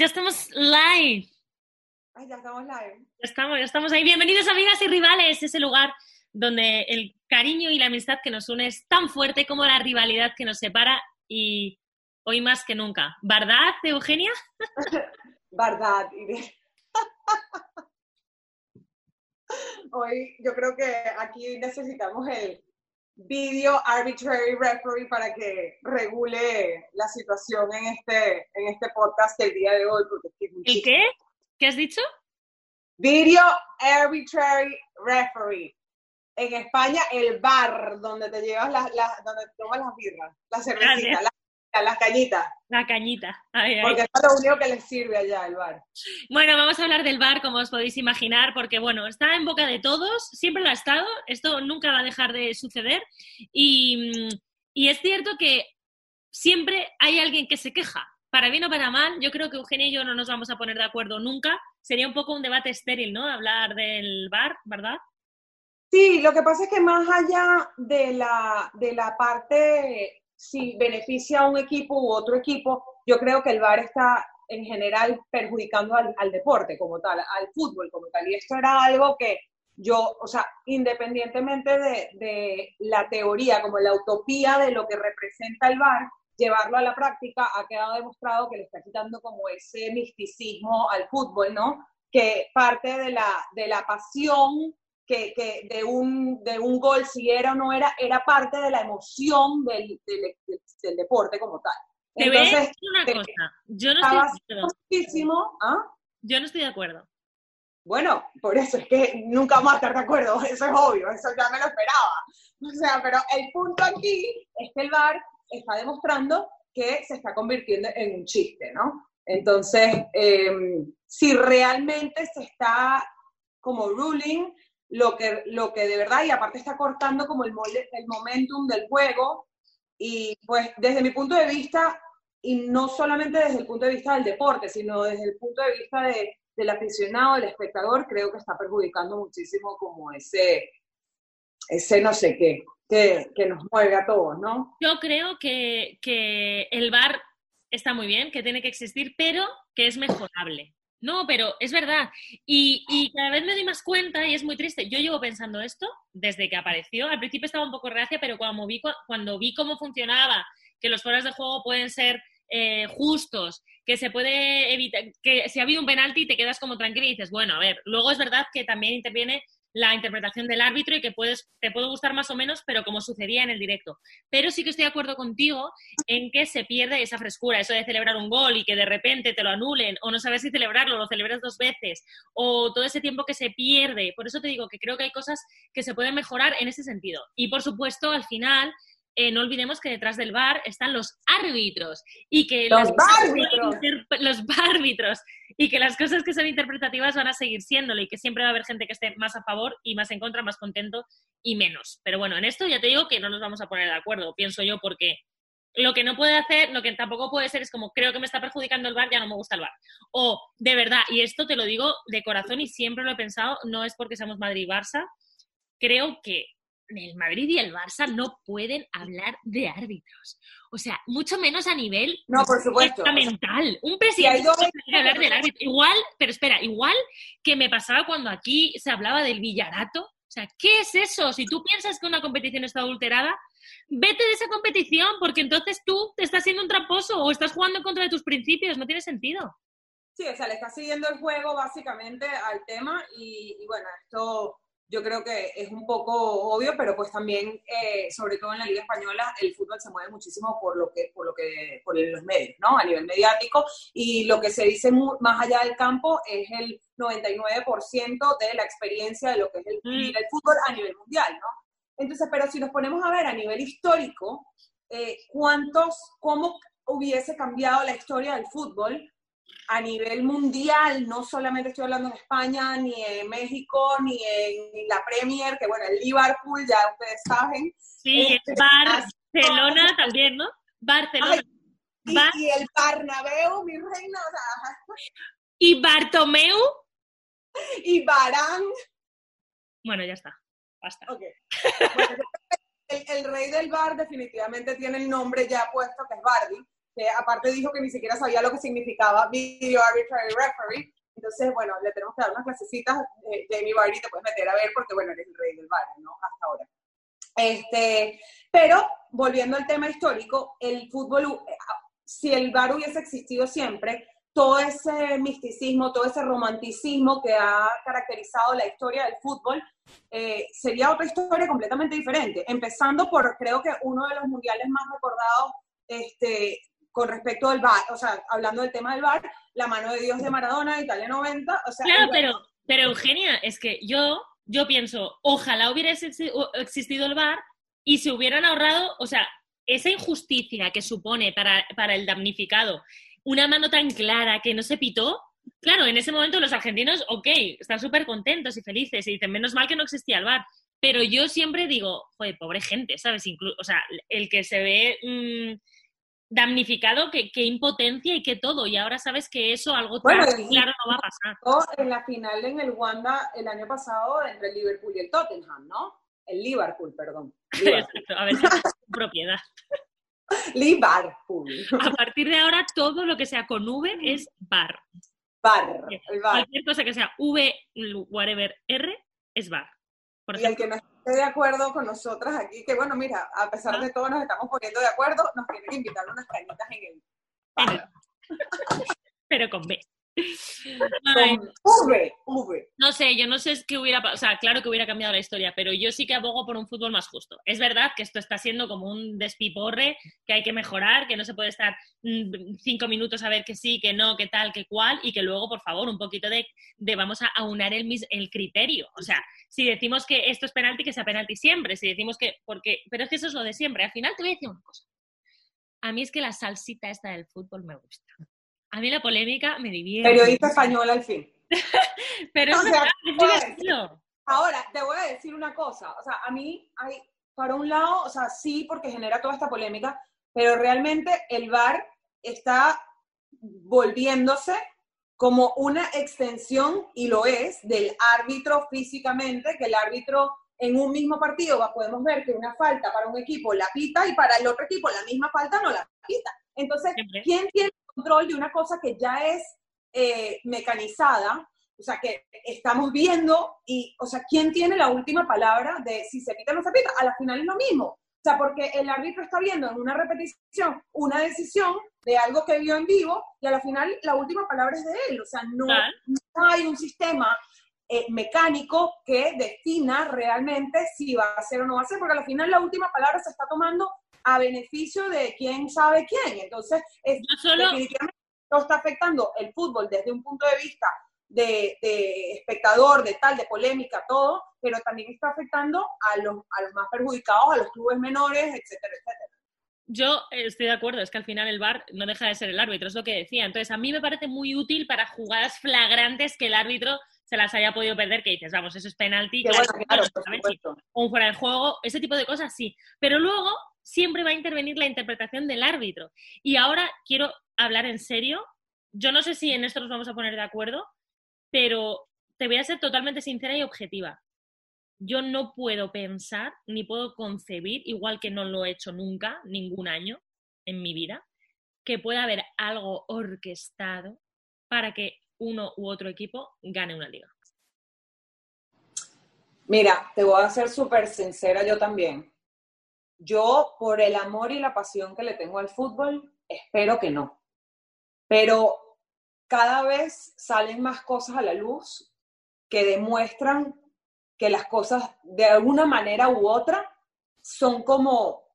ya estamos live. Ay, ya estamos live. Ya estamos, ya estamos ahí. Bienvenidos, amigas y rivales. Ese lugar donde el cariño y la amistad que nos une es tan fuerte como la rivalidad que nos separa y hoy más que nunca. ¿Verdad, Eugenia? Verdad, Irene. Hoy yo creo que aquí necesitamos el video arbitrary referee para que regule la situación en este, en este podcast el día de hoy. ¿El qué? ¿Qué has dicho? Video arbitrary referee. En España, el bar donde te llevas las, las- donde te tomas las birras, las cervecitas, las, las cañitas. La cañita. Ay, ay. Porque es lo único que les sirve allá el bar. Bueno, vamos a hablar del bar, como os podéis imaginar, porque bueno, está en boca de todos, siempre lo ha estado, esto nunca va a dejar de suceder. Y, y es cierto que siempre hay alguien que se queja, para bien o para mal. Yo creo que Eugenia y yo no nos vamos a poner de acuerdo nunca. Sería un poco un debate estéril, ¿no? Hablar del bar, ¿verdad? Sí, lo que pasa es que más allá de la, de la parte si beneficia a un equipo u otro equipo, yo creo que el VAR está en general perjudicando al, al deporte como tal, al fútbol como tal. Y esto era algo que yo, o sea, independientemente de, de la teoría, como la utopía de lo que representa el VAR, llevarlo a la práctica ha quedado demostrado que le está quitando como ese misticismo al fútbol, ¿no? Que parte de la, de la pasión que, que de, un, de un gol, si era o no era, era parte de la emoción del, del, del- del deporte como tal. ¿Te? Entonces, una te- cosa, yo no estoy de acuerdo. muchísimo, ¿ah? Yo no estoy de acuerdo. Bueno, por eso es que nunca vamos a estar de acuerdo, eso es obvio, eso ya me lo esperaba. O sea, pero el punto aquí es que el VAR está demostrando que se está convirtiendo en un chiste, ¿no? Entonces, eh, si realmente se está como ruling lo que, lo que de verdad, y aparte está cortando como el, mole- el momentum del juego, y pues desde mi punto de vista, y no solamente desde el punto de vista del deporte, sino desde el punto de vista de, del aficionado, del espectador, creo que está perjudicando muchísimo como ese, ese no sé qué, que, que nos mueve a todos, ¿no? Yo creo que, que el bar está muy bien, que tiene que existir, pero que es mejorable. No, pero es verdad. Y, y cada vez me doy más cuenta y es muy triste. Yo llevo pensando esto desde que apareció. Al principio estaba un poco reacia, pero cuando vi, cu- cuando vi cómo funcionaba, que los fueros de juego pueden ser eh, justos, que se puede evitar, que si ha habido un penalti te quedas como tranquila y dices, bueno, a ver, luego es verdad que también interviene la interpretación del árbitro y que puedes, te puede gustar más o menos, pero como sucedía en el directo. Pero sí que estoy de acuerdo contigo en que se pierde esa frescura, eso de celebrar un gol y que de repente te lo anulen, o no saber si celebrarlo, lo celebras dos veces, o todo ese tiempo que se pierde. Por eso te digo que creo que hay cosas que se pueden mejorar en ese sentido. Y por supuesto, al final, eh, no olvidemos que detrás del bar están los árbitros y que Los interp- los y que las cosas que son interpretativas van a seguir siéndolo y que siempre va a haber gente que esté más a favor y más en contra, más contento y menos. Pero bueno, en esto ya te digo que no nos vamos a poner de acuerdo, pienso yo, porque lo que no puede hacer, lo que tampoco puede ser es como creo que me está perjudicando el bar, ya no me gusta el bar. O de verdad, y esto te lo digo de corazón y siempre lo he pensado, no es porque seamos Madrid y Barça, creo que el Madrid y el Barça no pueden hablar de árbitros. O sea, mucho menos a nivel No, por supuesto. mental. Un presidente no puede hablar del árbitro. Igual, pero espera, igual que me pasaba cuando aquí se hablaba del Villarato. O sea, ¿qué es eso? Si tú piensas que una competición está adulterada, vete de esa competición, porque entonces tú te estás siendo un tramposo o estás jugando en contra de tus principios. No tiene sentido. Sí, o sea, le está siguiendo el juego básicamente al tema y, y bueno, esto yo creo que es un poco obvio, pero pues también, eh, sobre todo en la Liga Española, el fútbol se mueve muchísimo por lo que, por lo que, por los medios, ¿no? A nivel mediático y lo que se dice más allá del campo es el 99% de la experiencia de lo que es el, Mm. el fútbol a nivel mundial, ¿no? Entonces, pero si nos ponemos a ver a nivel histórico, eh, ¿cuántos, cómo hubiese cambiado la historia del fútbol a nivel mundial, no solamente estoy hablando en España, ni en México, ni en la Premier, que bueno, el Liverpool, ya ustedes saben. Sí, Este, Barcelona también, ¿no? Barcelona. Ay, Y, Bar- y el Bernabéu, mi reina, o sea, y Bartomeu. y Barán. Bueno, ya está. Basta. Ok. Bueno, el, el rey del bar definitivamente tiene el nombre ya puesto, que es Bardi, que aparte dijo que ni siquiera sabía lo que significaba Video Arbitrary Referee. Entonces, bueno, le tenemos que dar unas clasecitas. Eh, Jamie Vardy te puedes meter a ver porque, bueno, eres el rey del bar, ¿no? Hasta ahora. Este, pero, volviendo al tema histórico, el fútbol, eh, si el bar hubiese existido siempre, todo ese misticismo, todo ese romanticismo que ha caracterizado la historia del fútbol, eh, sería otra historia completamente diferente. Empezando por, creo que uno de los mundiales más recordados este, con respecto al VAR, o sea, hablando del tema del VAR, la mano de Dios de Maradona, Italia 90, o sea... Claro, pero, pero Eugenia, es que yo, yo pienso, ojalá hubiera existido el VAR y se hubieran ahorrado, o sea, esa injusticia que supone para, para el damnificado una mano tan clara que no se pitó, claro, en ese momento los argentinos, ok, están súper contentos y felices y dicen, menos mal que no existía el bar. Pero yo siempre digo, joder, pobre gente, ¿sabes? o sea, el que se ve mm, damnificado, qué, impotencia y qué todo. Y ahora sabes que eso, algo claro, no va a pasar. En la final en el Wanda el año pasado entre el Liverpool y el Tottenham, ¿no? El Liverpool, perdón. Exacto, a ver es propiedad. Liverpool. A partir de ahora, todo lo que sea con V es bar. Bar. Cualquier cosa que sea V, whatever, R, es bar. y el que no esté de acuerdo con nosotras aquí, que bueno, mira, a pesar ah. de todo nos estamos poniendo de acuerdo, nos tiene que invitar unas cañitas en el bar. Pero con B. V, V. No sé, yo no sé qué hubiera, o sea, claro que hubiera cambiado la historia, pero yo sí que abogo por un fútbol más justo. Es verdad que esto está siendo como un despiporre, que hay que mejorar, que no se puede estar mm, cinco minutos a ver que sí, que no, que tal, que cual, y que luego, por favor, un poquito de, de vamos a aunar el, el criterio. O sea, si decimos que esto es penalti, que sea penalti siempre. Si decimos que, porque, pero es que eso es lo de siempre. Al final te voy a decir una cosa. A mí es que la salsita esta del fútbol me gusta. A mí la polémica me divierte. Periodista español al fin. Pero es Ahora, te voy a decir una cosa. O sea, a mí hay, para un lado, o sea, sí, porque genera toda esta polémica, pero realmente el VAR está volviéndose como una extensión, y lo es, del árbitro físicamente, que el árbitro en un mismo partido podemos ver que una falta para un equipo la pita y para el otro equipo la misma falta no la pita. Entonces, ¿quién tiene control de una cosa que ya es eh, mecanizada, o sea, que estamos viendo y, o sea, ¿quién tiene la última palabra de si se pita o no se pita? A la final es lo mismo. O sea, porque el árbitro está viendo en una repetición una decisión de algo que vio en vivo y a la final la última palabra es de él. O sea, no, hay un sistema eh, mecánico que defina realmente si va a ser o no va a ser, porque a la final la última palabra se está tomando a beneficio de quién sabe quién. Entonces, es, definitivamente no está afectando el fútbol desde un punto de vista de, espectador, de tal, de polémica, todo, pero también está afectando a los, a los más perjudicados, a los clubes menores, etcétera, etcétera. Yo estoy de acuerdo, es que al final el VAR no deja de ser el árbitro, es lo que decía. Entonces, a mí me parece muy útil para jugadas flagrantes que el árbitro se las haya podido perder, que dices, vamos, eso es penalti, un fuera de juego, ese tipo de cosas sí. Pero luego siempre va a intervenir la interpretación del árbitro. Y ahora quiero hablar en serio. Yo no sé si en esto nos vamos a poner de acuerdo, pero te voy a ser totalmente sincera y objetiva. Yo no puedo pensar ni puedo concebir, igual que no lo he hecho nunca, ningún año en mi vida, que pueda haber algo orquestado para que uno u otro equipo gane una liga? Mira, te voy a ser súper sincera yo también. Yo, por el amor y la pasión que le tengo al fútbol, espero que no. Pero cada vez salen más cosas a la luz que demuestran que las cosas, de alguna manera u otra, son como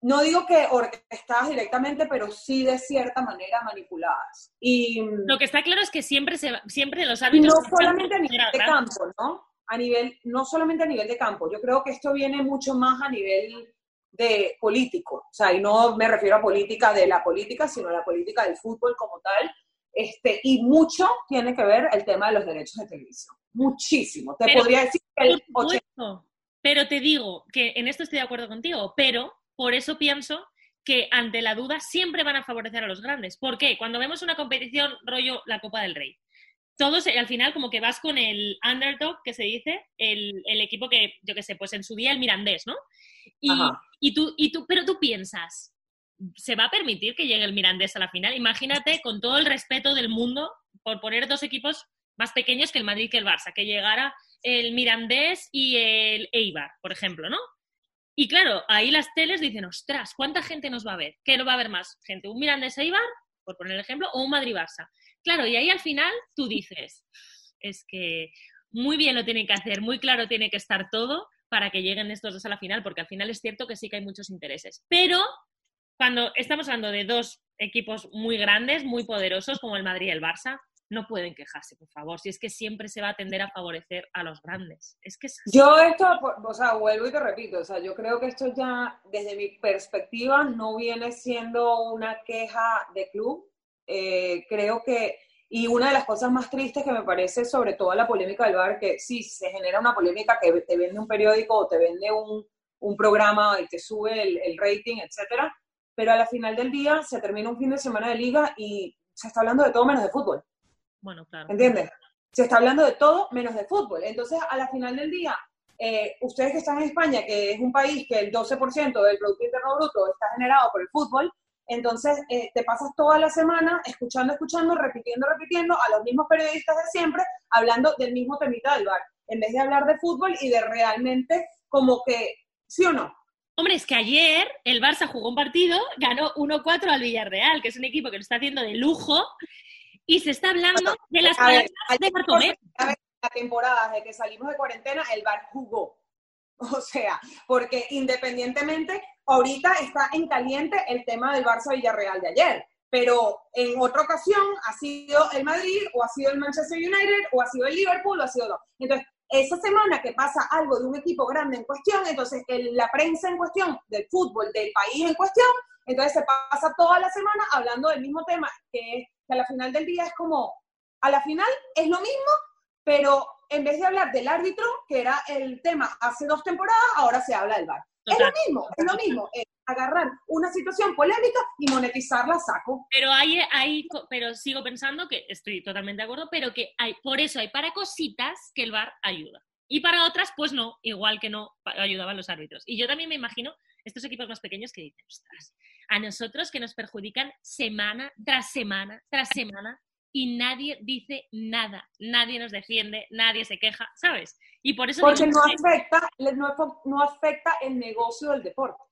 no digo que orquestadas directamente, pero sí de cierta manera manipuladas. Y lo que está claro es que siempre se siempre los árbitros no solamente nivel de campo, ¿no? A nivel no solamente a nivel de campo, yo creo que esto viene mucho más a nivel de político, o sea, y no me refiero a política de la política, sino a la política del fútbol como tal. Este, y mucho tiene que ver el tema de los derechos de televisión. Muchísimo. Te podría decir que el Pero te digo que en esto estoy de acuerdo contigo, pero por eso pienso que ante la duda siempre van a favorecer a los grandes. ¿Por qué? Cuando vemos una competición rollo la Copa del Rey, todos al final como que vas con el underdog que se dice, el, equipo que, yo qué sé, pues en su día el mirandés, ¿no? Y, y, tú, y tú, pero tú piensas, se va a permitir que llegue el Mirandés a la final. Imagínate, con todo el respeto del mundo, por poner dos equipos más pequeños que el Madrid y que el Barça, que llegara el Mirandés y el Eibar, por ejemplo, ¿no? Y claro, ahí las teles dicen, ostras, ¿cuánta gente nos va a ver? ¿Qué no va a haber más gente? ¿Un Mirandés Eibar, por poner el ejemplo, o un Madrid-Barça? Claro, y ahí al final tú dices, es que muy bien lo tienen que hacer, muy claro tiene que estar todo para que lleguen estos dos a la final, porque al final es cierto que sí que hay muchos intereses. Pero cuando estamos hablando de dos equipos muy grandes, muy poderosos, como el Madrid y el Barça, no pueden quejarse, por favor, si es que siempre se va a tender a favorecer a los grandes. Es que Yo esto, o sea, vuelvo y te repito, o sea, yo creo que esto ya, desde mi perspectiva, no viene siendo una queja de club. Eh, creo que, y una de las cosas más tristes que me parece, sobre todo la polémica del bar, que sí, se genera una polémica que te vende un periódico o te vende un, un programa y te sube el, el rating, etcétera, pero a la final del día se termina un fin de semana de liga y se está hablando de todo menos de fútbol. Bueno, claro. ¿Entiendes? Se está hablando de todo menos de fútbol. Entonces, a la final del día, eh, ustedes que están en España, que es un país que el 12% del Producto Interno Bruto está generado por el fútbol, entonces eh, te pasas toda la semana escuchando, escuchando, repitiendo, repitiendo a los mismos periodistas de siempre, hablando del mismo temita del bar, en vez de hablar de fútbol y de realmente como que, ¿sí o no? Hombre, es que ayer el Barça jugó un partido, ganó 1-4 al Villarreal, que es un equipo que lo está haciendo de lujo, y se está hablando de las palabras de Bartomeu. La temporada de que salimos de cuarentena, el Bar jugó. O sea, porque independientemente, ahorita está en caliente el tema del Barça Villarreal de ayer, pero en otra ocasión ha sido el Madrid, o ha sido el Manchester United, o ha sido el Liverpool, o ha sido Entonces, esa semana que pasa algo de un equipo grande en cuestión, entonces la prensa en cuestión del fútbol del país en cuestión, entonces se pasa toda la semana hablando del mismo tema, que es que a la final del día es como, a la final es lo mismo, pero en vez de hablar del árbitro, que era el tema hace dos temporadas, ahora se habla del VAR. Es lo mismo, es lo mismo, es agarrar una situación polémica y monetizarla saco. Pero hay, hay, pero sigo pensando que estoy totalmente de acuerdo, pero que hay, por eso hay para cositas que el VAR ayuda. Y para otras, pues no, igual que no ayudaban los árbitros. Y yo también me imagino estos equipos más pequeños que dicen, ostras, a nosotros que nos perjudican semana tras semana tras semana y nadie dice nada, nadie nos defiende, nadie se queja, ¿sabes? Y por eso... Porque no afecta, no, afecta el negocio del deporte.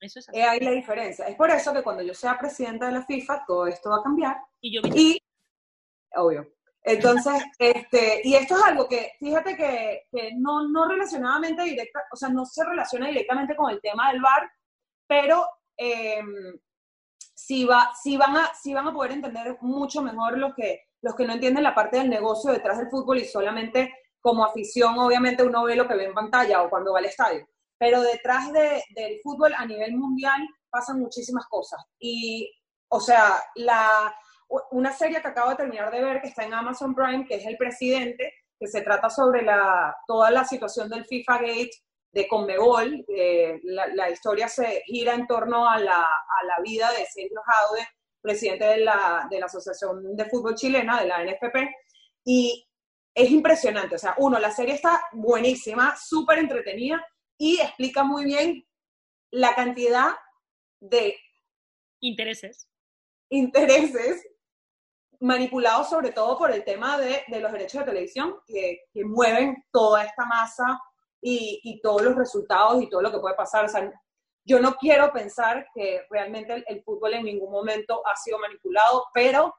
Eso es así. ahí la diferencia. Es por eso que cuando yo sea presidenta de la FIFA, todo esto va a cambiar. Y yo y, obvio. Entonces, este, y esto es algo que, fíjate que, que, no, no relacionadamente directa, o sea, no se relaciona directamente con el tema del bar, pero eh, sí, va, sí, van a, sí van a poder entender mucho mejor los que, los que no entienden la parte del negocio detrás del fútbol y solamente como afición, obviamente uno ve lo que ve en pantalla o cuando va al estadio. Pero detrás de, del fútbol a nivel mundial pasan muchísimas cosas. Y, o sea, la, una serie que acabo de terminar de ver, que está en Amazon Prime, que es El Presidente, que se trata sobre la, toda la situación del FIFA Gate de Conmebol. Eh, la, historia se gira en torno a la, a la vida de Sergio Jaude, presidente de la, de la Asociación de Fútbol Chilena, de la NFP, y es impresionante. O sea, uno, la serie está buenísima, súper entretenida y explica muy bien la cantidad de intereses. Intereses manipulados sobre todo por el tema de, de los derechos de televisión que, que, mueven toda esta masa y, todos los resultados y todo lo que puede pasar. O sea, yo no quiero pensar que realmente el, fútbol en ningún momento ha sido manipulado, pero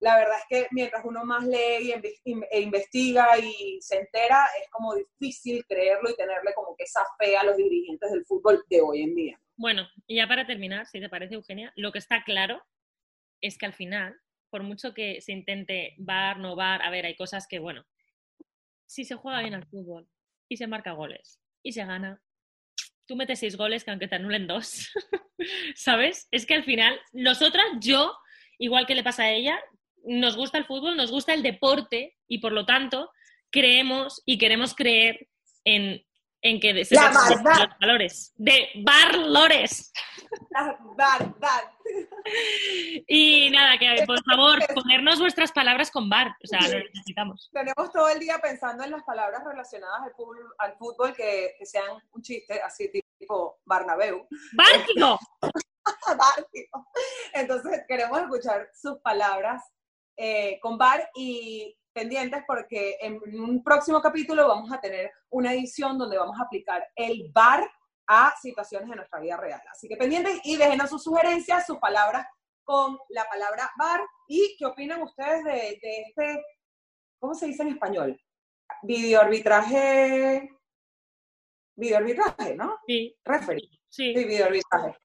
la verdad es que mientras uno más lee y e investiga y se entera, es como difícil creerlo y tenerle como que esa fe a los dirigentes del fútbol de hoy en día. Bueno, y ya para terminar, si te parece, Eugenia, lo que está claro es que al final, por mucho que se intente bar, no bar, a ver, hay cosas que, bueno, si se juega bien al fútbol, y se marca goles y se gana. Tú metes seis goles que aunque te anulen dos, ¿sabes? Es que al final, nosotras, yo, igual que le pasa a ella, nos gusta el fútbol, nos gusta el deporte y por lo tanto creemos y queremos creer en, en que se los valores. De valores. Verdad. Y nada, que por favor, ponernos vuestras palabras con bar, o sea, lo necesitamos. Tenemos todo el día pensando en las palabras relacionadas al fútbol, al fútbol que, que sean un chiste, así tipo Barnabeu. ¡Bárquico! Entonces queremos escuchar sus palabras eh, con Bar y pendientes porque en un próximo capítulo vamos a tener una edición donde vamos a aplicar el Bar a situaciones de nuestra vida real. Así que pendientes y déjenos sus sugerencias, sus palabras con la palabra bar y qué opinan ustedes de, este, ¿cómo se dice en español? Video arbitraje, video arbitraje, ¿no? Sí. Referee. Sí. sí video arbitraje.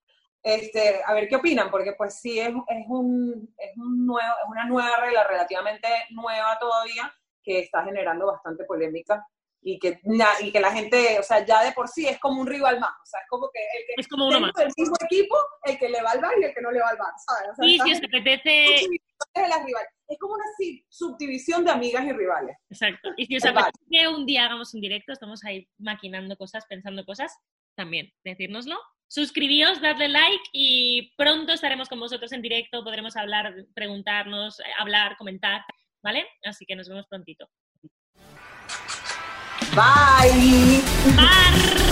Este, a ver qué opinan, porque pues sí es, es, un, es, un nuevo, es una nueva regla relativamente nueva todavía que está generando bastante polémica y que, y que la gente, o sea, ya de por sí es como un rival más, o sea, es como que el que es como uno más. del mismo equipo, el que le va al bar y el que no le va al bar, ¿sabes? sí, si os apetece... De las rivales. Es como una subdivisión de amigas y rivales. Exacto. Y si os apetece que un día hagamos un directo, estamos ahí maquinando cosas, pensando cosas, también decírnoslo. Suscribíos, dadle like y pronto estaremos con vosotros en directo, podremos hablar, preguntarnos, hablar, comentar, ¿vale? Así que nos vemos prontito. Bye. Bye.